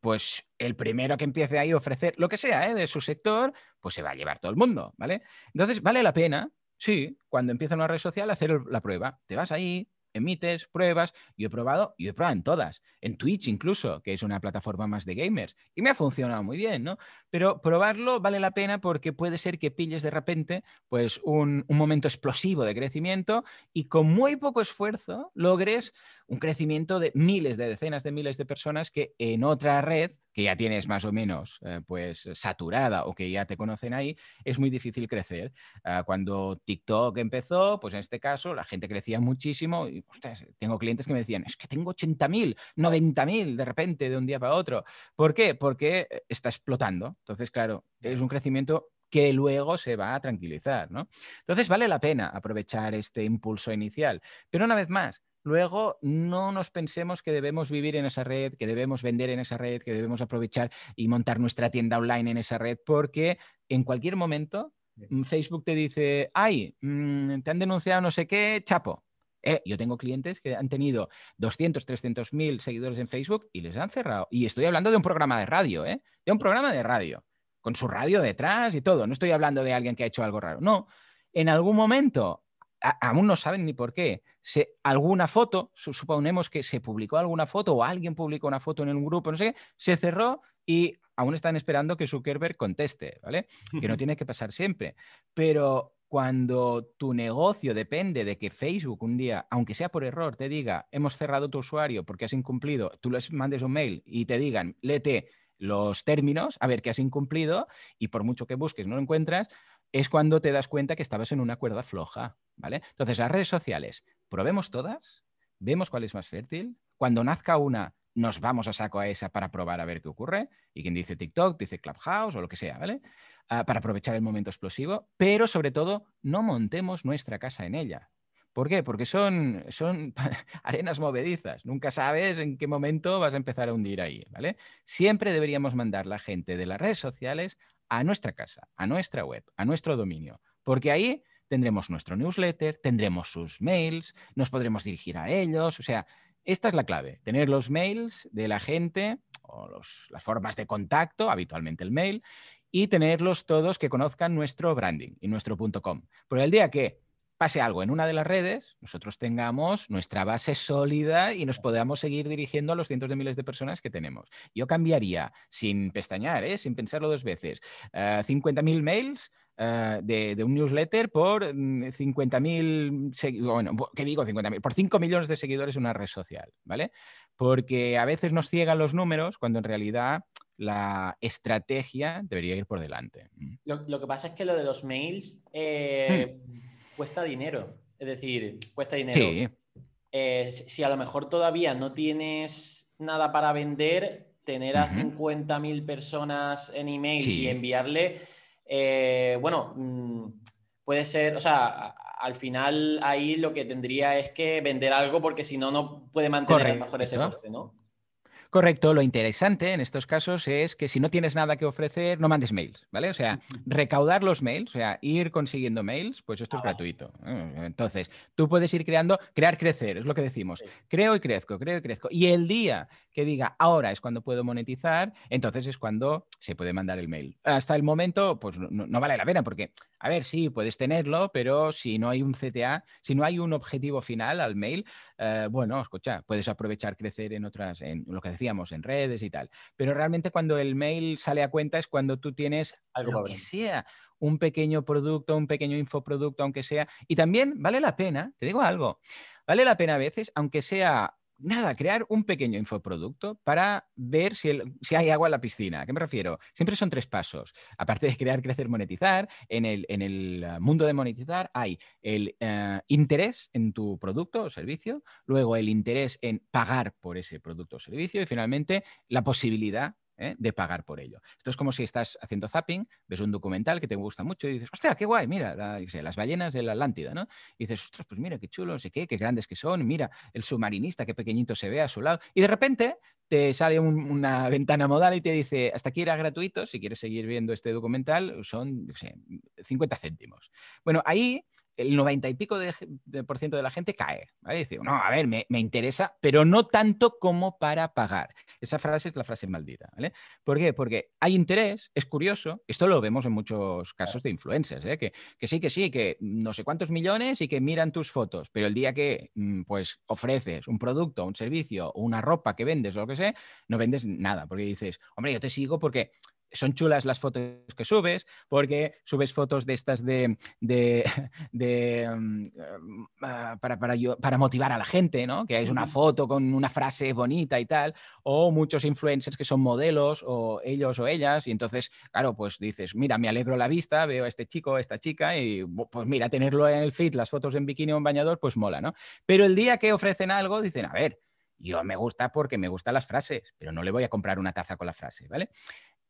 pues el primero que empiece ahí a ofrecer lo que sea ¿eh? de su sector, pues se va a llevar todo el mundo, ¿vale? Entonces, vale la pena, sí, cuando empieza una red social, hacer la prueba. Te vas ahí, emites pruebas. Yo he probado, yo he probado en todas, en Twitch incluso, que es una plataforma más de gamers, y me ha funcionado muy bien, ¿no? Pero probarlo vale la pena porque puede ser que pilles de repente pues un, un momento explosivo de crecimiento y con muy poco esfuerzo logres un crecimiento de miles, de decenas de miles de personas que en otra red que ya tienes más o menos eh, pues saturada o que ya te conocen ahí, es muy difícil crecer. Ah, cuando TikTok empezó, pues en este caso la gente crecía muchísimo y tengo clientes que me decían, es que tengo 80.000, 90.000 de repente de un día para otro. ¿Por qué? Porque eh, está explotando. Entonces, claro, es un crecimiento que luego se va a tranquilizar, ¿no? Entonces vale la pena aprovechar este impulso inicial. Pero una vez más, luego no nos pensemos que debemos vivir en esa red, que debemos vender en esa red, que debemos aprovechar y montar nuestra tienda online en esa red, porque en cualquier momento mm, Facebook te dice, ay, mm, te han denunciado no sé qué, chapo. Eh, yo tengo clientes que han tenido 200, 300 mil seguidores en Facebook y les han cerrado. Y estoy hablando de un programa de radio, ¿eh? De un programa de radio, con su radio detrás y todo. No estoy hablando de alguien que ha hecho algo raro. No, en algún momento aún no saben ni por qué. Se, alguna foto, suponemos que se publicó alguna foto o alguien publicó una foto en un grupo, no sé qué, se cerró y aún están esperando que Zuckerberg conteste, ¿vale? Que no tiene que pasar siempre. Pero cuando tu negocio depende de que Facebook un día, aunque sea por error, te diga, hemos cerrado tu usuario porque has incumplido, tú les mandes un mail y te digan, léete los términos, a ver qué has incumplido, y por mucho que busques no lo encuentras, es cuando te das cuenta que estabas en una cuerda floja, ¿vale? Entonces, las redes sociales, probemos todas, vemos cuál es más fértil. Cuando nazca una, nos vamos a saco a esa para probar a ver qué ocurre. Y quien dice TikTok, dice Clubhouse o lo que sea, ¿vale? Ah, para aprovechar el momento explosivo, pero sobre todo, no montemos nuestra casa en ella. ¿Por qué? Porque son, son arenas movedizas. Nunca sabes en qué momento vas a empezar a hundir ahí, ¿vale? Siempre deberíamos mandar la gente de las redes sociales a nuestra casa, a nuestra web, a nuestro dominio, porque ahí tendremos nuestro newsletter, tendremos sus mails, nos podremos dirigir a ellos, o sea, esta es la clave, tener los mails de la gente o las formas de contacto, habitualmente el mail, y tenerlos todos que conozcan nuestro branding y nuestro .com. Por el día que pase algo en una de las redes, nosotros tengamos nuestra base sólida y nos podamos seguir dirigiendo a los cientos de miles de personas que tenemos. Yo cambiaría, sin pestañear, ¿eh? sin pensarlo dos veces, 50.000 eh, mails eh, de, un newsletter por 50.000, mm, bueno, ¿qué digo 50.000? Por 5 millones de seguidores en una red social, ¿vale? Porque a veces nos ciegan los números cuando en realidad la estrategia debería ir por delante. Lo, que pasa es que lo de los mails... Hmm cuesta dinero. Es decir, cuesta dinero. Eh, si a lo mejor todavía no tienes nada para vender, tener a 50.000 personas en email y enviarle, eh, bueno, mm, puede ser, o sea, al final ahí lo que tendría es que vender algo porque si no, no puede mantener mejor ese coste, ¿no? Correcto, lo interesante en estos casos es que si no tienes nada que ofrecer, no mandes mails, ¿vale? O sea, recaudar los mails, o sea, ir consiguiendo mails, pues esto es gratuito. Entonces, tú puedes ir creando, crear, crecer, es lo que decimos. Creo y crezco, creo y crezco. Y el día que diga ahora es cuando puedo monetizar, entonces es cuando se puede mandar el mail. Hasta el momento, pues no, vale la pena, porque, a ver, sí, puedes tenerlo, pero si no hay un CTA, si no hay un objetivo final al mail, eh, bueno, escucha, puedes aprovechar crecer en otras, en lo que decíamos, en redes y tal. Pero realmente cuando el mail sale a cuenta es cuando tú tienes Algo lo que sea, un pequeño producto, un pequeño infoproducto, aunque sea. Y también vale la pena, te digo algo, vale la pena a veces, aunque sea nada, crear un pequeño infoproducto para ver si, si, hay agua en la piscina. ¿A qué me refiero? Siempre son tres pasos. Aparte de crear, crecer, monetizar, en el, en el eh, mundo de monetizar hay el eh, interés en tu producto o servicio, luego el interés en pagar por ese producto o servicio y finalmente la posibilidad ¿eh? de pagar por ello. Esto es como si estás haciendo zapping, ves un documental que te gusta mucho y dices, hostia, qué guay, mira, las ballenas de la Atlántida, ¿no? Y dices, ostras, pues mira, qué chulo, no sé qué, qué grandes que son, mira, el submarinista, qué pequeñito se ve a su lado. Y de repente te sale una ventana modal y te dice, hasta aquí era gratuito, si quieres seguir viendo este documental, son, no sé, 50 céntimos. Bueno, ahí el 90 y pico de, por ciento de la gente cae. ¿vale? Dice, no, a ver, me, interesa, pero no tanto como para pagar. Esa frase es la frase maldita. ¿vale? ¿Por qué? Porque hay interés, es curioso, esto lo vemos en muchos casos de influencers, ¿eh? que, sí, que sí, que no sé cuántos millones y que miran tus fotos, pero el día que mm, pues ofreces un producto, un servicio, una ropa que vendes o lo que sea, no vendes nada, porque dices, hombre, yo te sigo porque son chulas las fotos que subes, porque subes fotos de estas de, mm, ah, para, para, motivar a la gente, ¿no? Que es una foto con una frase bonita y tal, o muchos influencers que son modelos, o ellos o ellas, y entonces, claro, pues dices, mira, me alegro la vista, veo a este chico, a esta chica, y pues mira, tenerlo en el feed, las fotos en bikini o en bañador, pues mola, ¿no? Pero el día que ofrecen algo, dicen, a ver, yo me gusta porque me gustan las frases, pero no le voy a comprar una taza con la frase, ¿vale?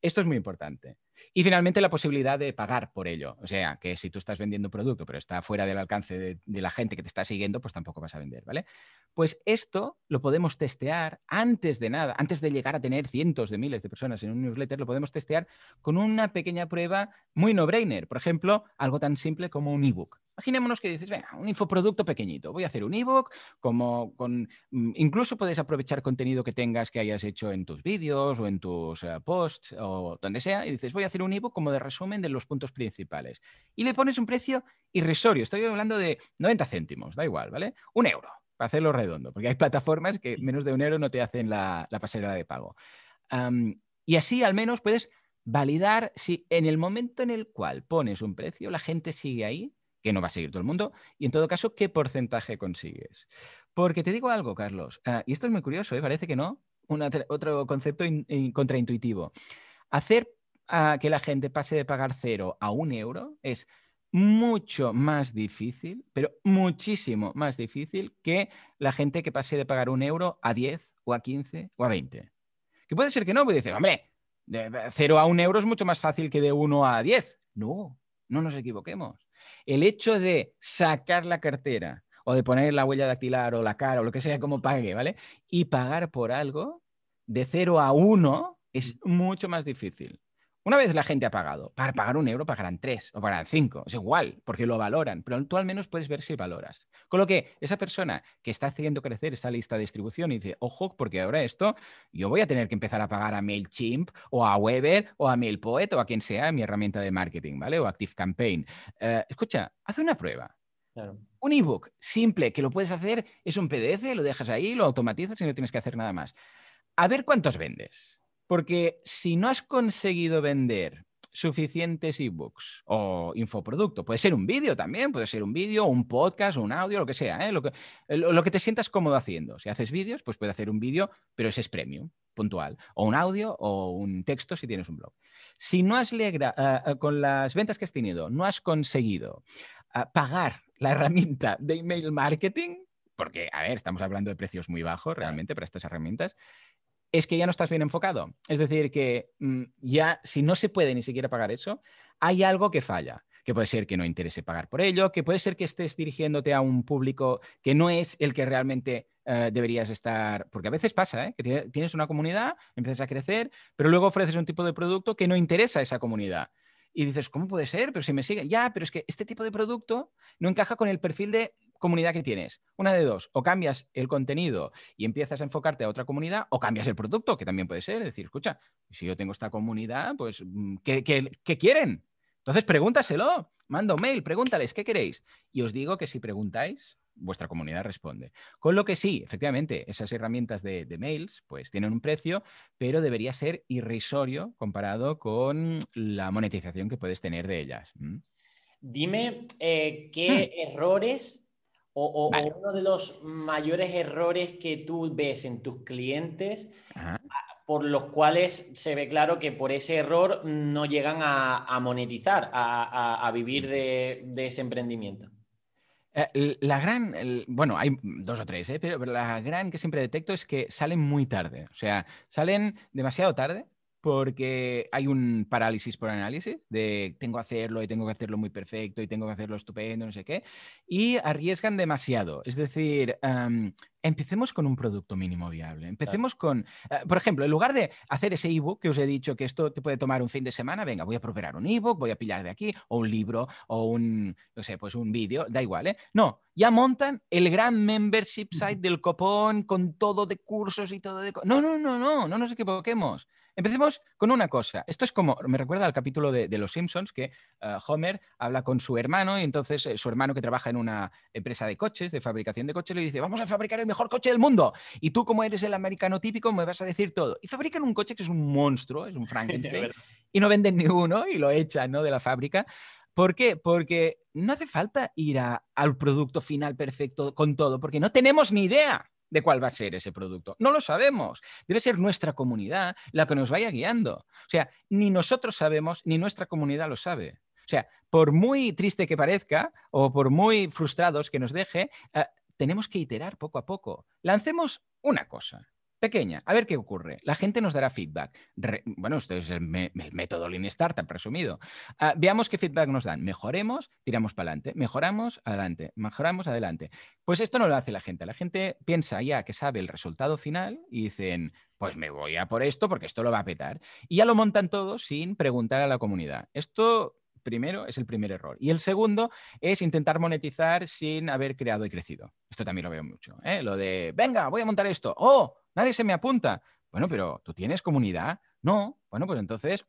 Esto es muy importante. Y finalmente la posibilidad de pagar por ello. O sea, que si tú estás vendiendo un producto, pero está fuera del alcance de, la gente que te está siguiendo, pues tampoco vas a vender, ¿vale? Pues esto lo podemos testear antes de nada, antes de llegar a tener cientos de miles de personas en un newsletter, lo podemos testear con una pequeña prueba muy no-brainer. Por ejemplo, algo tan simple como un ebook. Imaginémonos que dices, venga, un infoproducto pequeñito, voy a hacer un ebook, como con, mm, incluso puedes aprovechar contenido que tengas que hayas hecho en tus vídeos o en tus eh, posts o donde sea, y dices, voy a hacer un ebook como de resumen de los puntos principales. Y le pones un precio irrisorio, estoy hablando de 90 céntimos, da igual, ¿vale? Un euro, para hacerlo redondo, porque hay plataformas que menos de un euro no te hacen la, pasarela de pago. y así al menos puedes validar si en el momento en el cual pones un precio, la gente sigue ahí que no va a seguir todo el mundo, y en todo caso, ¿qué porcentaje consigues? Porque te digo algo, Carlos, ah, y esto es muy curioso, ¿eh? parece que no, otro concepto contraintuitivo. Hacer que la gente pase de pagar cero a un euro es mucho más difícil, pero muchísimo más difícil que la gente que pase de pagar un euro a 10 o a 15 o a 20. Que puede ser que no, puede decir, hombre, de cero a un euro es mucho más fácil que de 1 a 10. No, no nos equivoquemos el hecho de sacar la cartera o de poner la huella dactilar o la cara o lo que sea como pague, ¿vale? Y pagar por algo de 0 a 1 es mucho más difícil. Una vez la gente ha pagado, para pagar un euro pagarán tres o pagarán cinco, es igual, porque lo valoran, pero tú al menos puedes ver si valoras. Con lo que esa persona que está haciendo crecer esta lista de distribución y dice, ojo, porque ahora esto, yo voy a tener que empezar a pagar a MailChimp o a Weber o a MailPoet o a quien sea mi herramienta de marketing, ¿vale? O ActiveCampaign. Eh, escucha, haz una prueba. Un ebook simple que lo puedes hacer es un PDF, lo dejas ahí, lo automatizas y no tienes que hacer nada más. A ver cuántos vendes. Porque si no has conseguido vender suficientes ebooks o infoproducto, puede ser un vídeo también, puede ser un vídeo, un podcast, un audio, lo que sea, ¿eh? lo, que, te sientas cómodo haciendo. Si haces vídeos, pues puede hacer un vídeo, pero ese es premium, puntual, o un audio o un texto si tienes un blog. Si no has ah, con las ventas que has tenido, no has conseguido ah, pagar la herramienta de email marketing, porque, a ver, estamos hablando de precios muy bajos realmente para estas herramientas, es que ya no estás bien enfocado. Es decir, que mm, ya si no se puede ni siquiera pagar eso, hay algo que falla. Que puede ser que no interese pagar por ello, que puede ser que estés dirigiéndote a un público que no es el que realmente eh, deberías estar. Porque a veces pasa, ¿eh? que tienes una comunidad, empiezas a crecer, pero luego ofreces un tipo de producto que no interesa a esa comunidad. Y dices, ¿cómo puede ser? Pero si me sigue. Ya, pero es que este tipo de producto no encaja con el perfil de comunidad que tienes. Una de dos, o cambias el contenido y empiezas a enfocarte a otra comunidad, o cambias el producto, que también puede ser. Es decir, escucha, si yo tengo esta comunidad, pues, mm, ¿qué, qué, quieren? Entonces, pregúntaselo, manda un mail, pregúntales, ¿qué queréis? Y os digo que si preguntáis, vuestra comunidad responde. Con lo que sí, efectivamente, esas herramientas de, mails pues tienen un precio, pero debería ser irrisorio comparado con la monetización que puedes tener de ellas. Dime eh, qué hmm. errores o, uno de los mayores errores que tú ves en tus clientes por los cuales se ve claro que por ese error no llegan a, monetizar, a, vivir de, ese emprendimiento. Eh, la gran, bueno, hay dos o tres, ¿eh? pero la gran que siempre detecto es que salen muy tarde. O sea, salen demasiado tarde porque hay un parálisis por análisis de tengo que hacerlo y tengo que hacerlo muy perfecto y tengo que hacerlo estupendo, no sé qué, y arriesgan demasiado. Es decir, empecemos con un producto mínimo viable. Empecemos con, eh, por ejemplo, en lugar de hacer ese ebook que os he dicho que esto te puede tomar un fin de semana, venga, voy a preparar un ebook, voy a pillar de aquí, o un libro, o un, no sé, pues un vídeo, da igual, ¿eh? No, ya montan el gran membership site del copón con todo de cursos y todo de... No, no, no, no, no nos equivoquemos. Empecemos con una cosa. Esto es como, me recuerda al capítulo de, Los Simpsons, que eh, Homer habla con su hermano y entonces eh, su hermano que trabaja en una empresa de coches, de fabricación de coches, le dice, vamos a fabricar el mejor coche del mundo. Y tú, como eres el americano típico, me vas a decir todo. Y fabrican un coche que es un monstruo, es un Frankenstein, y no venden ni uno y lo echan ¿no? de la fábrica. ¿Por qué? Porque no hace falta ir al producto final perfecto con todo, porque no tenemos ni idea de cuál va a ser ese producto. No lo sabemos. Debe ser nuestra comunidad la que nos vaya guiando. O sea, ni nosotros sabemos, ni nuestra comunidad lo sabe. O sea, por muy triste que parezca o por muy frustrados que nos deje, eh, tenemos que iterar poco a poco. Lancemos una cosa pequeña, a ver qué ocurre. La gente nos dará feedback. bueno, esto es el, método Lean Startup presumido. Ah, veamos qué feedback nos dan. Mejoremos, tiramos para adelante. Mejoramos, adelante. Mejoramos, adelante. Pues esto no lo hace la gente. La gente piensa ya que sabe el resultado final y dicen, pues me voy a por esto porque esto lo va a petar. Y ya lo montan todo sin preguntar a la comunidad. Esto primero es el primer error. Y el segundo es intentar monetizar sin haber creado y crecido. Esto también lo veo mucho. ¿eh? Lo de, venga, voy a montar esto. Oh, nadie se me apunta. Bueno, pero ¿tú tienes comunidad? No. Bueno, pues entonces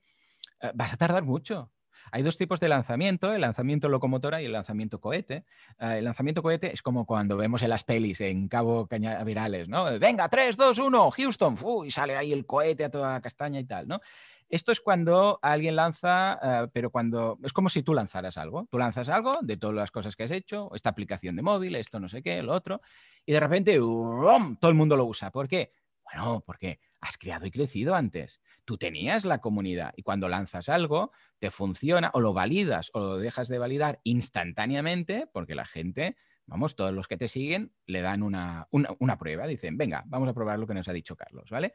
eh, vas a tardar mucho. Hay dos tipos de lanzamiento, el lanzamiento locomotora y el lanzamiento cohete. Eh, el lanzamiento cohete es como cuando vemos en las pelis en Cabo Cañaverales, ¿no? Venga, 3, 2, 1, Houston, y sale ahí el cohete a toda castaña y tal, ¿no? Esto es cuando alguien lanza, eh, pero cuando es como si tú lanzaras algo. Tú lanzas algo de todas las cosas que has hecho, esta aplicación de móvil, esto no sé qué, lo otro, y de repente todo el mundo lo usa. ¿Por qué? Bueno, porque has creado y crecido antes. Tú tenías la comunidad y cuando lanzas algo, te funciona o lo validas o lo dejas de validar instantáneamente porque la gente, vamos, todos los que te siguen le dan una, una prueba. Dicen, venga, vamos a probar lo que nos ha dicho Carlos, ¿vale?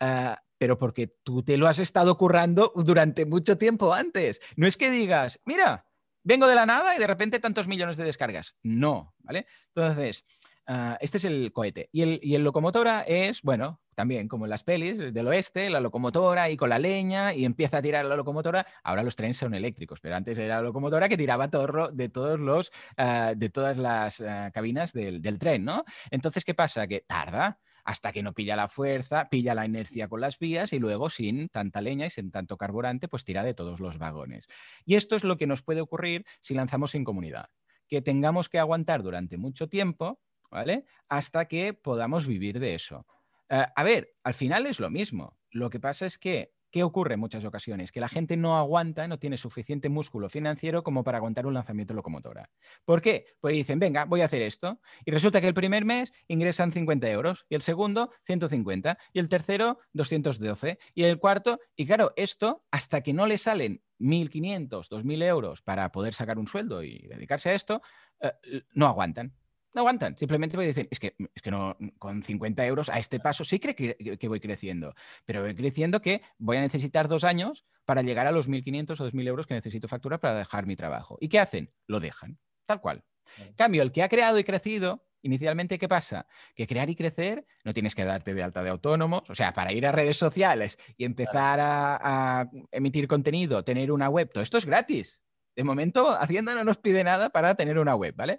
Ah, pero porque tú te lo has estado currando durante mucho tiempo antes. No es que digas, mira, vengo de la nada y de repente tantos millones de descargas. No, ¿vale? Entonces, ah, este es el cohete. Y el, y locomotora es, bueno, también como en las pelis del oeste, la locomotora y con la leña y empieza a tirar la locomotora. Ahora los trenes son eléctricos, pero antes era la locomotora que tiraba todo, de, todos los, ah, de todas las cabinas del, del tren, ¿no? Entonces, ¿qué pasa? Que tarda hasta que no pilla la fuerza, pilla la inercia con las vías y luego sin tanta leña y sin tanto carburante, pues tira de todos los vagones. Y esto es lo que nos puede ocurrir si lanzamos sin comunidad, que tengamos que aguantar durante mucho tiempo, ¿vale? Hasta que podamos vivir de eso. Eh, a ver, al final es lo mismo. Lo que pasa es que ¿Qué ocurre en muchas ocasiones? Que la gente no aguanta, no tiene suficiente músculo financiero como para aguantar un lanzamiento locomotora. ¿Por qué? Pues dicen, venga, voy a hacer esto. Y resulta que el primer mes ingresan 50 euros, y el segundo 150, y el tercero 212, y el cuarto, y claro, esto hasta que no le salen 1.500, 2.000 euros para poder sacar un sueldo y dedicarse a esto, eh, no aguantan no aguantan. Simplemente me dicen, es que, es que no, con 50 euros a este paso sí creo que, que, voy creciendo, pero voy creciendo que voy a necesitar dos años para llegar a los 1.500 o 2.000 euros que necesito facturar para dejar mi trabajo. ¿Y qué hacen? Lo dejan, tal cual. En cambio, el que ha creado y crecido, inicialmente, ¿qué pasa? Que crear y crecer no tienes que darte de alta de autónomos, o sea, para ir a redes sociales y empezar a, a emitir contenido, tener una web, todo esto es gratis. De momento, Hacienda no nos pide nada para tener una web, ¿vale?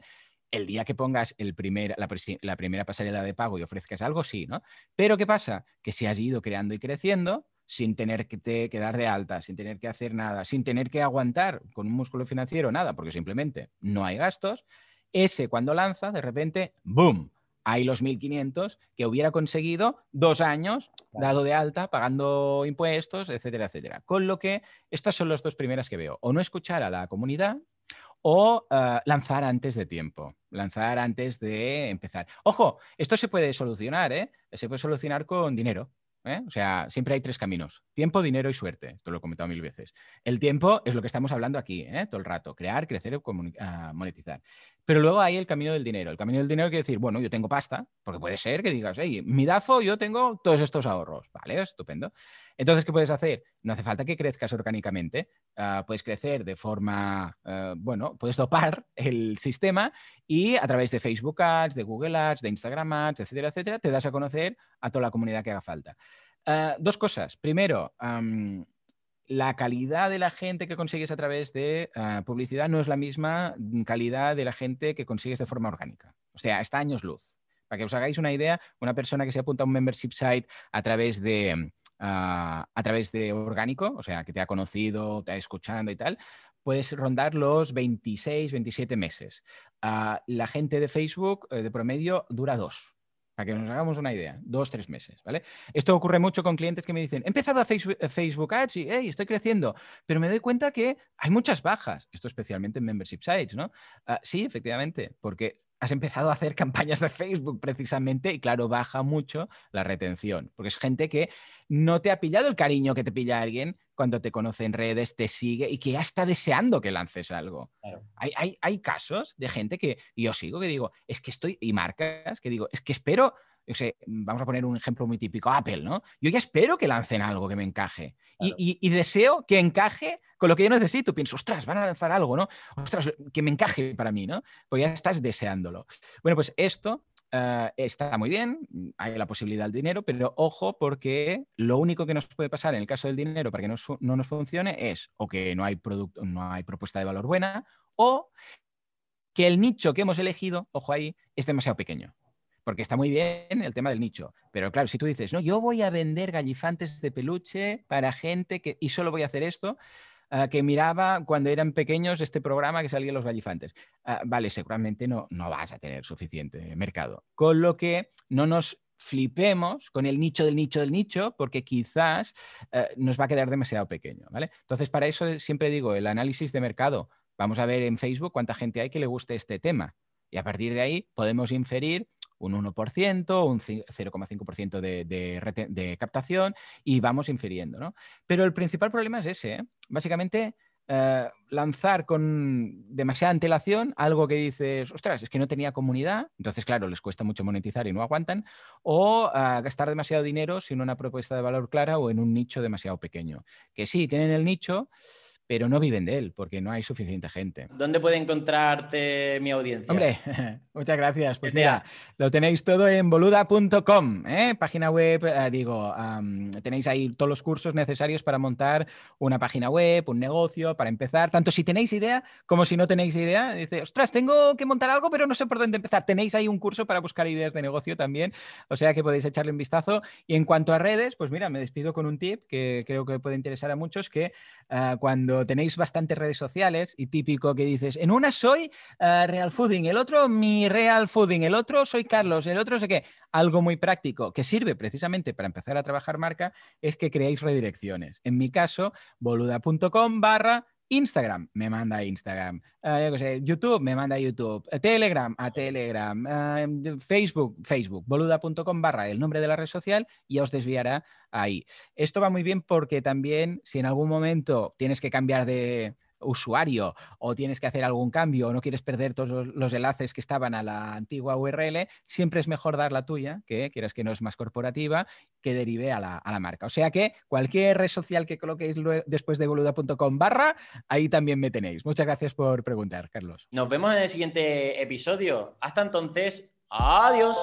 El día que pongas el primer, la, primera pasarela de pago y ofrezcas algo, sí, ¿no? Pero ¿qué pasa? Que si has ido creando y creciendo sin tener que, te, dar de alta, sin tener que hacer nada, sin tener que aguantar con un músculo financiero nada, porque simplemente no hay gastos, ese cuando lanza, de repente, ¡boom! Hay los 1.500 que hubiera conseguido dos años dado de alta, pagando impuestos, etcétera, etcétera. Con lo que estas son las dos primeras que veo. O no escuchar a la comunidad o eh, lanzar antes de tiempo, lanzar antes de empezar. Ojo, esto se puede solucionar, ¿eh? Se puede solucionar con dinero. ¿eh? O sea, siempre hay tres caminos: tiempo, dinero y suerte. Esto lo he comentado mil veces. El tiempo es lo que estamos hablando aquí, ¿eh? todo el rato: crear, crecer, ah, monetizar. Pero luego hay el camino del dinero. El camino del dinero quiere decir, bueno, yo tengo pasta, porque puede ser que digas, hey, mi DAFO, yo tengo todos estos ahorros. Vale, estupendo. Entonces, ¿qué puedes hacer? No hace falta que crezcas orgánicamente. Ah, puedes crecer de forma, ah, bueno, puedes dopar el sistema y a través de Facebook Ads, de Google Ads, de Instagram Ads, etcétera, etcétera, te das a conocer a toda la comunidad que haga falta. Ah, dos cosas. Primero, la calidad de la gente que consigues a través de ah, publicidad no es la misma calidad de la gente que consigues de forma orgánica. O sea, está años luz. Para que os hagáis una idea, una persona que se apunta a un membership site a través de, ah, a través de orgánico, o sea, que te ha conocido, te ha escuchado y tal, puedes rondar los 26, 27 meses. Ah, la gente de Facebook eh, de promedio dura dos. Para que nos hagamos una idea, dos, tres meses, ¿vale? Esto ocurre mucho con clientes que me dicen, he empezado a Facebook, Ads y estoy creciendo, pero me doy cuenta que hay muchas bajas, esto especialmente en membership sites, ¿no? Ah, sí, efectivamente, porque has empezado a hacer campañas de Facebook precisamente y claro, baja mucho la retención, porque es gente que no te ha pillado el cariño que te pilla alguien cuando te conoce en redes, te sigue y que ya está deseando que lances algo. Hay, hay, casos de gente que yo sigo que digo, es que estoy, y marcas que digo, es que espero vamos a poner un ejemplo muy típico, Apple, ¿no? Yo ya espero que lancen algo que me encaje y, deseo que encaje con lo que yo necesito. Pienso, ostras, van a lanzar algo, ¿no? Ostras, que me encaje para mí, ¿no? Pues ya estás deseándolo. Bueno, pues esto eh, está muy bien, hay la posibilidad del dinero, pero ojo porque lo único que nos puede pasar en el caso del dinero para que no, no nos funcione es o que no hay, producto, no hay propuesta de valor buena o que el nicho que hemos elegido, ojo ahí, es demasiado pequeño porque está muy bien el tema del nicho. Pero claro, si tú dices, no, yo voy a vender gallifantes de peluche para gente que, y solo voy a hacer esto, ah, que miraba cuando eran pequeños este programa que salía los gallifantes. Ah, vale, seguramente no, no vas a tener suficiente mercado. Con lo que no nos flipemos con el nicho del nicho del nicho, porque quizás ah, nos va a quedar demasiado pequeño, ¿vale? Entonces, para eso siempre digo, el análisis de mercado. Vamos a ver en Facebook cuánta gente hay que le guste este tema. Y a partir de ahí podemos inferir un 1%, un 0,5% de, de, captación y vamos infiriendo. ¿no? Pero el principal problema es ese. ¿eh? Básicamente, eh, lanzar con demasiada antelación algo que dices, ostras, es que no tenía comunidad, entonces claro, les cuesta mucho monetizar y no aguantan, o eh, gastar demasiado dinero sin una propuesta de valor clara o en un nicho demasiado pequeño. Que sí, tienen el nicho, pero no viven de él porque no hay suficiente gente. ¿Dónde puede encontrarte mi audiencia? Hombre, muchas gracias. Pues mira, lo tenéis todo en boluda.com, ¿eh? página web, eh, digo, tenéis ahí todos los cursos necesarios para montar una página web, un negocio, para empezar, tanto si tenéis idea como si no tenéis idea. Dice, ostras, tengo que montar algo, pero no sé por dónde empezar. Tenéis ahí un curso para buscar ideas de negocio también, o sea que podéis echarle un vistazo. Y en cuanto a redes, pues mira, me despido con un tip que creo que puede interesar a muchos, que ah, cuando tenéis bastantes redes sociales y típico que dices, en una soy uh, Real Fooding, el otro mi Real Fooding, el otro soy Carlos, el otro sé qué. Algo muy práctico que sirve precisamente para empezar a trabajar marca es que creéis redirecciones. En mi caso, boluda.com barra Instagram me manda a Instagram, uh, YouTube me manda a YouTube, Telegram a Telegram, uh, Facebook, Facebook, boluda.com barra el nombre de la red social y os desviará ahí. Esto va muy bien porque también si en algún momento tienes que cambiar de, usuario o tienes que hacer algún cambio o no quieres perder todos los enlaces que estaban a la antigua URL, siempre es mejor dar la tuya, que quieras que no es más corporativa, que derive a la, marca. O sea que cualquier red social que coloquéis después de boluda.com barra, ahí también me tenéis. Muchas gracias por preguntar, Carlos. Nos vemos en el siguiente episodio. Hasta entonces, adiós.